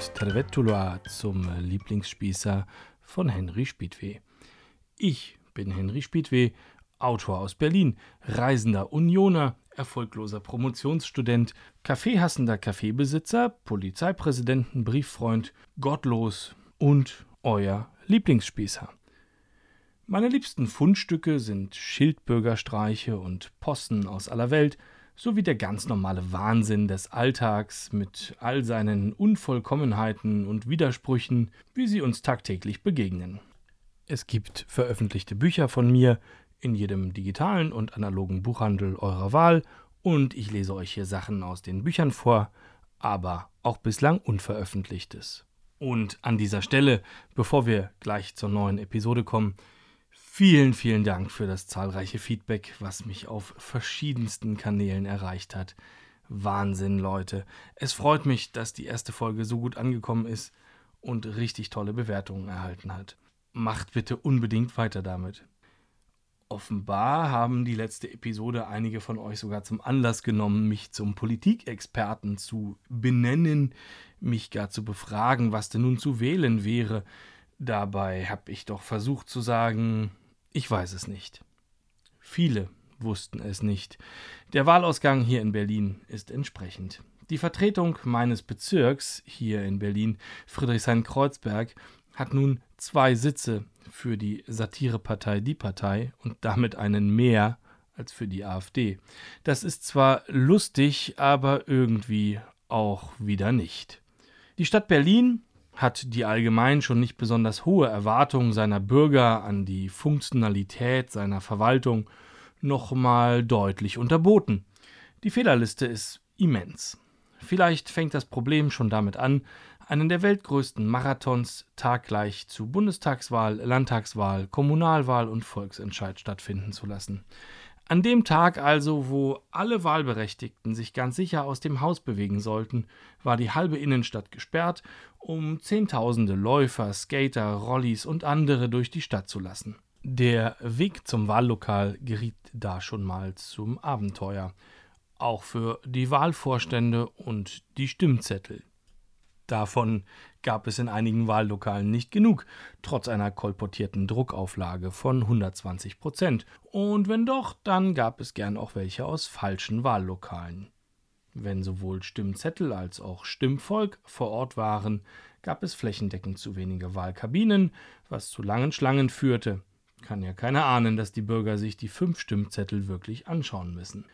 Und Tervetuloa zum Lieblingsspießer von Henry Spiedweh. Ich bin Henry Spiedweh, Autor aus Berlin, reisender Unioner, erfolgloser Promotionsstudent, kaffeehassender Kaffeebesitzer, Polizeipräsidenten, Brieffreund, gottlos und euer Lieblingsspießer. Meine liebsten Fundstücke sind Schildbürgerstreiche und Possen aus aller Welt, sowie der ganz normale Wahnsinn des Alltags mit all seinen Unvollkommenheiten und Widersprüchen, wie sie uns tagtäglich begegnen. Es gibt veröffentlichte Bücher von mir in jedem digitalen und analogen Buchhandel eurer Wahl und ich lese euch hier Sachen aus den Büchern vor, aber auch bislang Unveröffentlichtes. Und an dieser Stelle, bevor wir gleich zur neuen Episode kommen, Vielen, vielen Dank für das zahlreiche Feedback, was mich auf verschiedensten Kanälen erreicht hat. Wahnsinn, Leute. Es freut mich, dass die erste Folge so gut angekommen ist und richtig tolle Bewertungen erhalten hat. Macht bitte unbedingt weiter damit. Offenbar haben die letzte Episode einige von euch sogar zum Anlass genommen, mich zum Politikexperten zu benennen, mich gar zu befragen, was denn nun zu wählen wäre. Dabei habe ich doch versucht zu sagen, ich weiß es nicht. Viele wussten es nicht. Der Wahlausgang hier in Berlin ist entsprechend. Die Vertretung meines Bezirks hier in Berlin, Friedrichshain-Kreuzberg, hat nun zwei Sitze für die Satirepartei Die Partei und damit einen mehr als für die AfD. Das ist zwar lustig, aber irgendwie auch wieder nicht. Die Stadt Berlin hat die allgemein schon nicht besonders hohe Erwartung seiner Bürger an die Funktionalität seiner Verwaltung nochmal deutlich unterboten. Die Fehlerliste ist immens. Vielleicht fängt das Problem schon damit an, einen der weltgrößten Marathons taggleich zu Bundestagswahl, Landtagswahl, Kommunalwahl und Volksentscheid stattfinden zu lassen. An dem Tag also, wo alle Wahlberechtigten sich ganz sicher aus dem Haus bewegen sollten, war die halbe Innenstadt gesperrt, um Zehntausende Läufer, Skater, Rollis und andere durch die Stadt zu lassen. Der Weg zum Wahllokal geriet da schon mal zum Abenteuer, auch für die Wahlvorstände und die Stimmzettel. Davon gab es in einigen Wahllokalen nicht genug, trotz einer kolportierten Druckauflage von 120 Prozent. Und wenn doch, dann gab es gern auch welche aus falschen Wahllokalen. Wenn sowohl Stimmzettel als auch Stimmvolk vor Ort waren, gab es flächendeckend zu wenige Wahlkabinen, was zu langen Schlangen führte. Kann ja keiner ahnen, dass die Bürger sich die fünf Stimmzettel wirklich anschauen müssen.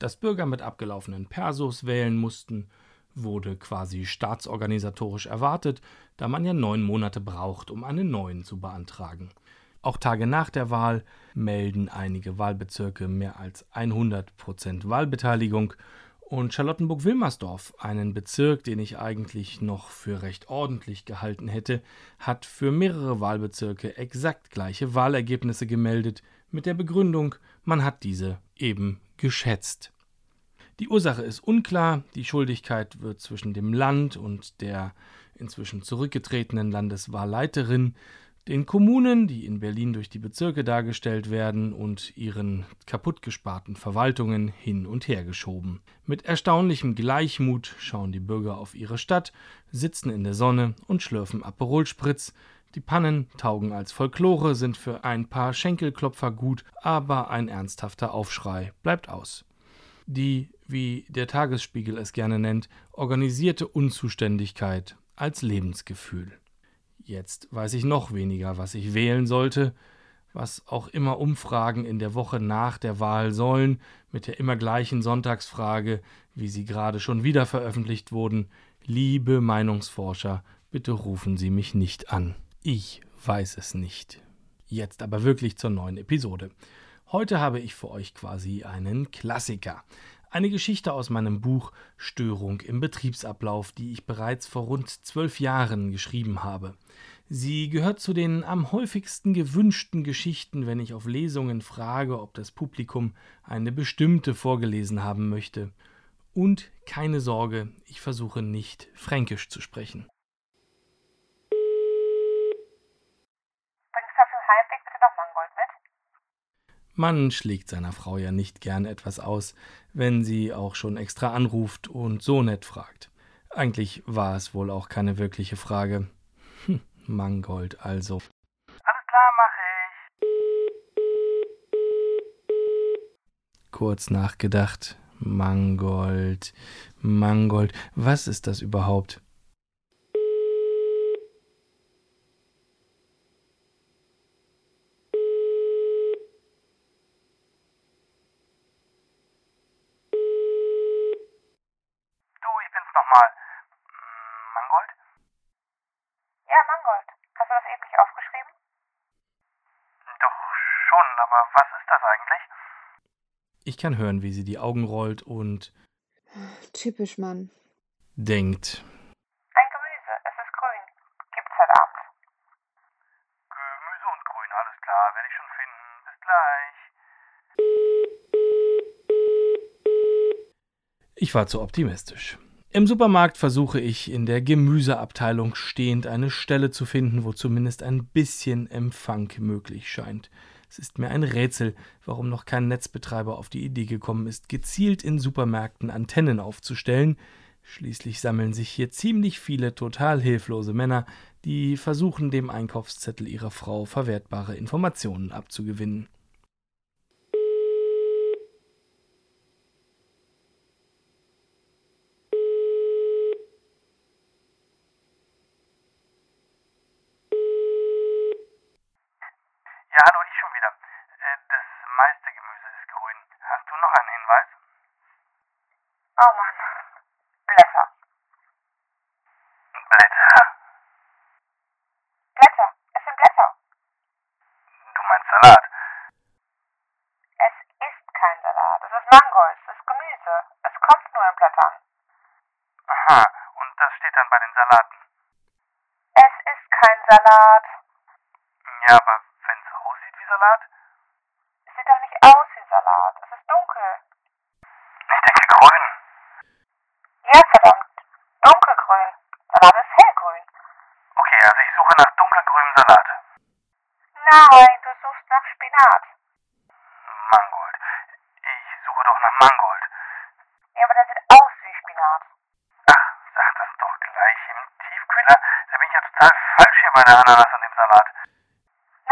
Dass Bürger mit abgelaufenen Persos wählen mussten, wurde quasi staatsorganisatorisch erwartet, da man ja neun Monate braucht, um einen neuen zu beantragen. Auch Tage nach der Wahl melden einige Wahlbezirke mehr als 100 Prozent Wahlbeteiligung und Charlottenburg-Wilmersdorf, einen Bezirk, den ich eigentlich noch für recht ordentlich gehalten hätte, hat für mehrere Wahlbezirke exakt gleiche Wahlergebnisse gemeldet, mit der Begründung, man hat diese eben geschätzt. Die Ursache ist unklar, die Schuldigkeit wird zwischen dem Land und der inzwischen zurückgetretenen Landeswahlleiterin, den Kommunen, die in Berlin durch die Bezirke dargestellt werden, und ihren kaputtgesparten Verwaltungen hin und her geschoben. Mit erstaunlichem Gleichmut schauen die Bürger auf ihre Stadt, sitzen in der Sonne und schlürfen Aperol Spritz, die Pannen taugen als Folklore, sind für ein paar Schenkelklopfer gut, aber ein ernsthafter Aufschrei bleibt aus. Die wie der Tagesspiegel es gerne nennt, organisierte Unzuständigkeit als Lebensgefühl. Jetzt weiß ich noch weniger, was ich wählen sollte, was auch immer Umfragen in der Woche nach der Wahl sollen, mit der immer gleichen Sonntagsfrage, wie sie gerade schon wieder veröffentlicht wurden. Liebe Meinungsforscher, bitte rufen Sie mich nicht an. Ich weiß es nicht. Jetzt aber wirklich zur neuen Episode. Heute habe ich für euch quasi einen Klassiker. Eine Geschichte aus meinem Buch Störung im Betriebsablauf, die ich bereits vor rund zwölf Jahren geschrieben habe. Sie gehört zu den am häufigsten gewünschten Geschichten, wenn ich auf Lesungen frage, ob das Publikum eine bestimmte vorgelesen haben möchte. Und keine Sorge, ich versuche nicht fränkisch zu sprechen. Man schlägt seiner Frau ja nicht gern etwas aus, wenn sie auch schon extra anruft und so nett fragt. Eigentlich war es wohl auch keine wirkliche Frage. Hm, Mangold also. Alles klar, mach ich. Kurz nachgedacht. Mangold. Mangold. Was ist das überhaupt? Du, ich bin's nochmal. Hm, Mangold? Ja, Mangold. Hast du das eben nicht aufgeschrieben? Doch schon, aber was ist das eigentlich? Ich kann hören, wie sie die Augen rollt und Typisch Mann. denkt. Ein Gemüse. Es ist grün. Gibt's heute Abend. Gemüse und Grün, alles klar, werde ich schon finden. Bis gleich. Ich war zu optimistisch. Im Supermarkt versuche ich in der Gemüseabteilung stehend eine Stelle zu finden, wo zumindest ein bisschen Empfang möglich scheint. Es ist mir ein Rätsel, warum noch kein Netzbetreiber auf die Idee gekommen ist, gezielt in Supermärkten Antennen aufzustellen. Schließlich sammeln sich hier ziemlich viele total hilflose Männer, die versuchen, dem Einkaufszettel ihrer Frau verwertbare Informationen abzugewinnen. Ja, hallo, ich schon wieder. Äh, das meiste Gemüse ist grün. Hast du noch einen Hinweis? Oh Mann. Blätter. Blätter? Blätter. Es sind Blätter. Du meinst Salat? Es ist kein Salat. Es ist Mangold. Es ist Gemüse. Es kommt nur in Blättern. Aha, und das steht dann bei den Salaten. Es ist kein Salat. Ja, aber wenn es aussieht wie Salat? Es sieht doch nicht aus wie Salat. Es ist dunkel. Ich denke grün. Ja, verdammt. Dunkelgrün. Salat ist hellgrün. Okay, also ich suche nach dunkelgrünem Salat. Nein, du Spinat. Mangold. Ich suche doch nach Mangold. Ja, aber der sieht aus wie Spinat. Ach, sag das doch gleich im Tiefkühler. Da bin ich ja total falsch hier bei der Ananas und dem Salat.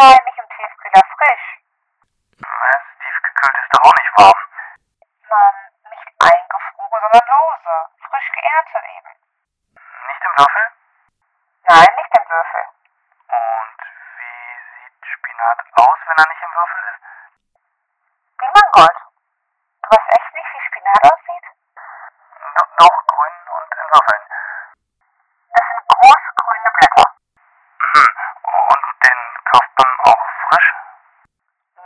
Nein, nicht im Tiefkühler. Frisch. Was? Tiefgekühlt ist doch auch nicht warm. Mann, nicht eingefroren, sondern lose. Frisch geerntet eben. Nicht im Würfel? Nein, nicht im Würfel. Und wie sieht Spinat aus, wenn er nicht im Würfel ist? Wie Mangold. Du weißt echt Spinat aussieht? Do doch grün und in Würfeln. Das sind große grüne Blätter. Mhm. Und den kauft man auch frisch?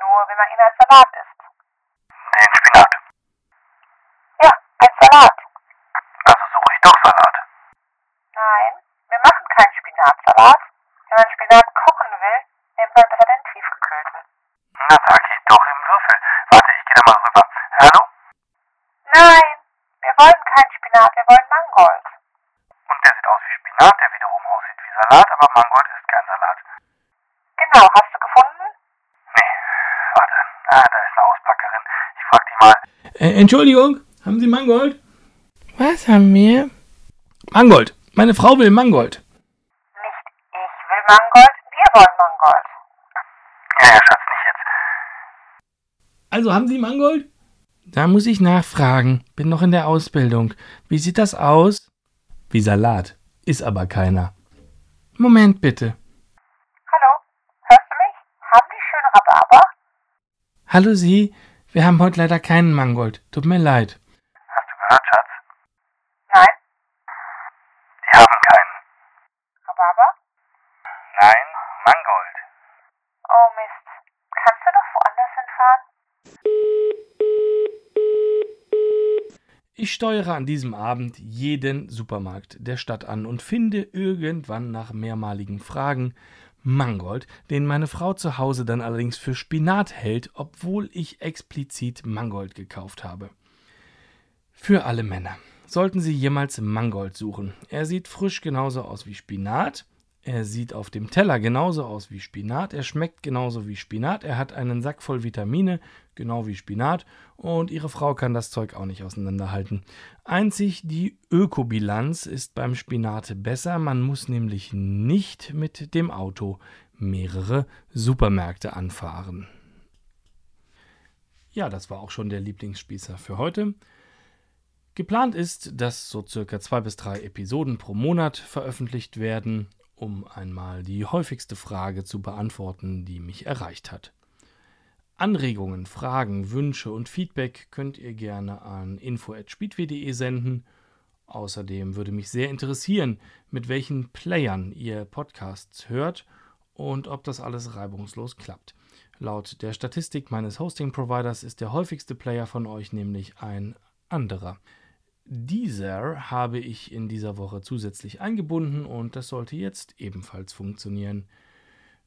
Nur wenn man ihn als Salat isst. Den Spinat. Ja, als Salat. Also suche ich doch Salat. Nein, wir machen keinen Spinatsalat. Wenn man Spinat kochen will, nimmt man besser den tiefgekühlten. Na, sag ich doch im Würfel. Warte, ich gehe da mal rüber. Hallo? Nein, wir wollen keinen Spinat, wir wollen Mangold. Und der sieht aus wie Spinat, der wiederum aussieht wie Salat, aber Mangold ist kein Salat. Genau, hast du gefunden? Nee, warte. Ah, da ist eine Auspackerin. Ich frag die mal. Äh, Entschuldigung, haben Sie Mangold? Was haben wir? Mangold. Meine Frau will Mangold. Nicht ich will Mangold, wir wollen Mangold. Ja, ja, Schatz, nicht jetzt. Also haben Sie Mangold? Da muss ich nachfragen. Bin noch in der Ausbildung. Wie sieht das aus? Wie Salat. Ist aber keiner. Moment bitte. Hallo, hörst du mich? Haben die schöne Rhabarber? Hallo Sie. Wir haben heute leider keinen Mangold. Tut mir leid. Hast du gehört, Schatz? Nein. Die haben keinen. Rhabarber? Nein, Mangold. Ich steuere an diesem Abend jeden Supermarkt der Stadt an und finde irgendwann nach mehrmaligen Fragen Mangold, den meine Frau zu Hause dann allerdings für Spinat hält, obwohl ich explizit Mangold gekauft habe. Für alle Männer. Sollten Sie jemals Mangold suchen. Er sieht frisch genauso aus wie Spinat. Er sieht auf dem Teller genauso aus wie Spinat, er schmeckt genauso wie Spinat, er hat einen Sack voll Vitamine, genau wie Spinat, und ihre Frau kann das Zeug auch nicht auseinanderhalten. Einzig die Ökobilanz ist beim Spinat besser, man muss nämlich nicht mit dem Auto mehrere Supermärkte anfahren. Ja, das war auch schon der Lieblingsspießer für heute. Geplant ist, dass so circa zwei bis drei Episoden pro Monat veröffentlicht werden um einmal die häufigste Frage zu beantworten, die mich erreicht hat. Anregungen, Fragen, Wünsche und Feedback könnt ihr gerne an info@speedway.de senden. Außerdem würde mich sehr interessieren, mit welchen Playern ihr Podcasts hört und ob das alles reibungslos klappt. Laut der Statistik meines Hosting-Providers ist der häufigste Player von euch nämlich ein anderer. Deezer habe ich in dieser Woche zusätzlich eingebunden und das sollte jetzt ebenfalls funktionieren.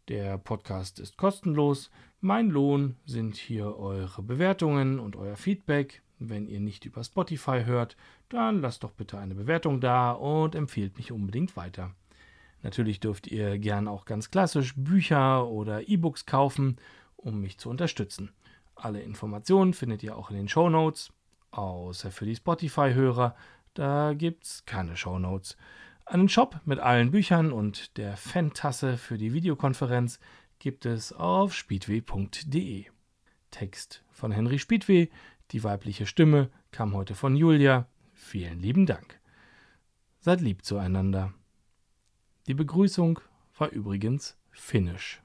Der Podcast ist kostenlos. Mein Lohn sind hier eure Bewertungen und euer Feedback. Wenn ihr nicht über Spotify hört, dann lasst doch bitte eine Bewertung da und empfehlt mich unbedingt weiter. Natürlich dürft ihr gern auch ganz klassisch Bücher oder E-Books kaufen, um mich zu unterstützen. Alle Informationen findet ihr auch in den Show Notes. Außer für die Spotify-Hörer, da gibt's keine Shownotes. Einen Shop mit allen Büchern und der Fan-Tasse für die Videokonferenz gibt es auf speedway.de. Text von Henry Speedway, die weibliche Stimme kam heute von Julia. Vielen lieben Dank. Seid lieb zueinander. Die Begrüßung war übrigens finnisch.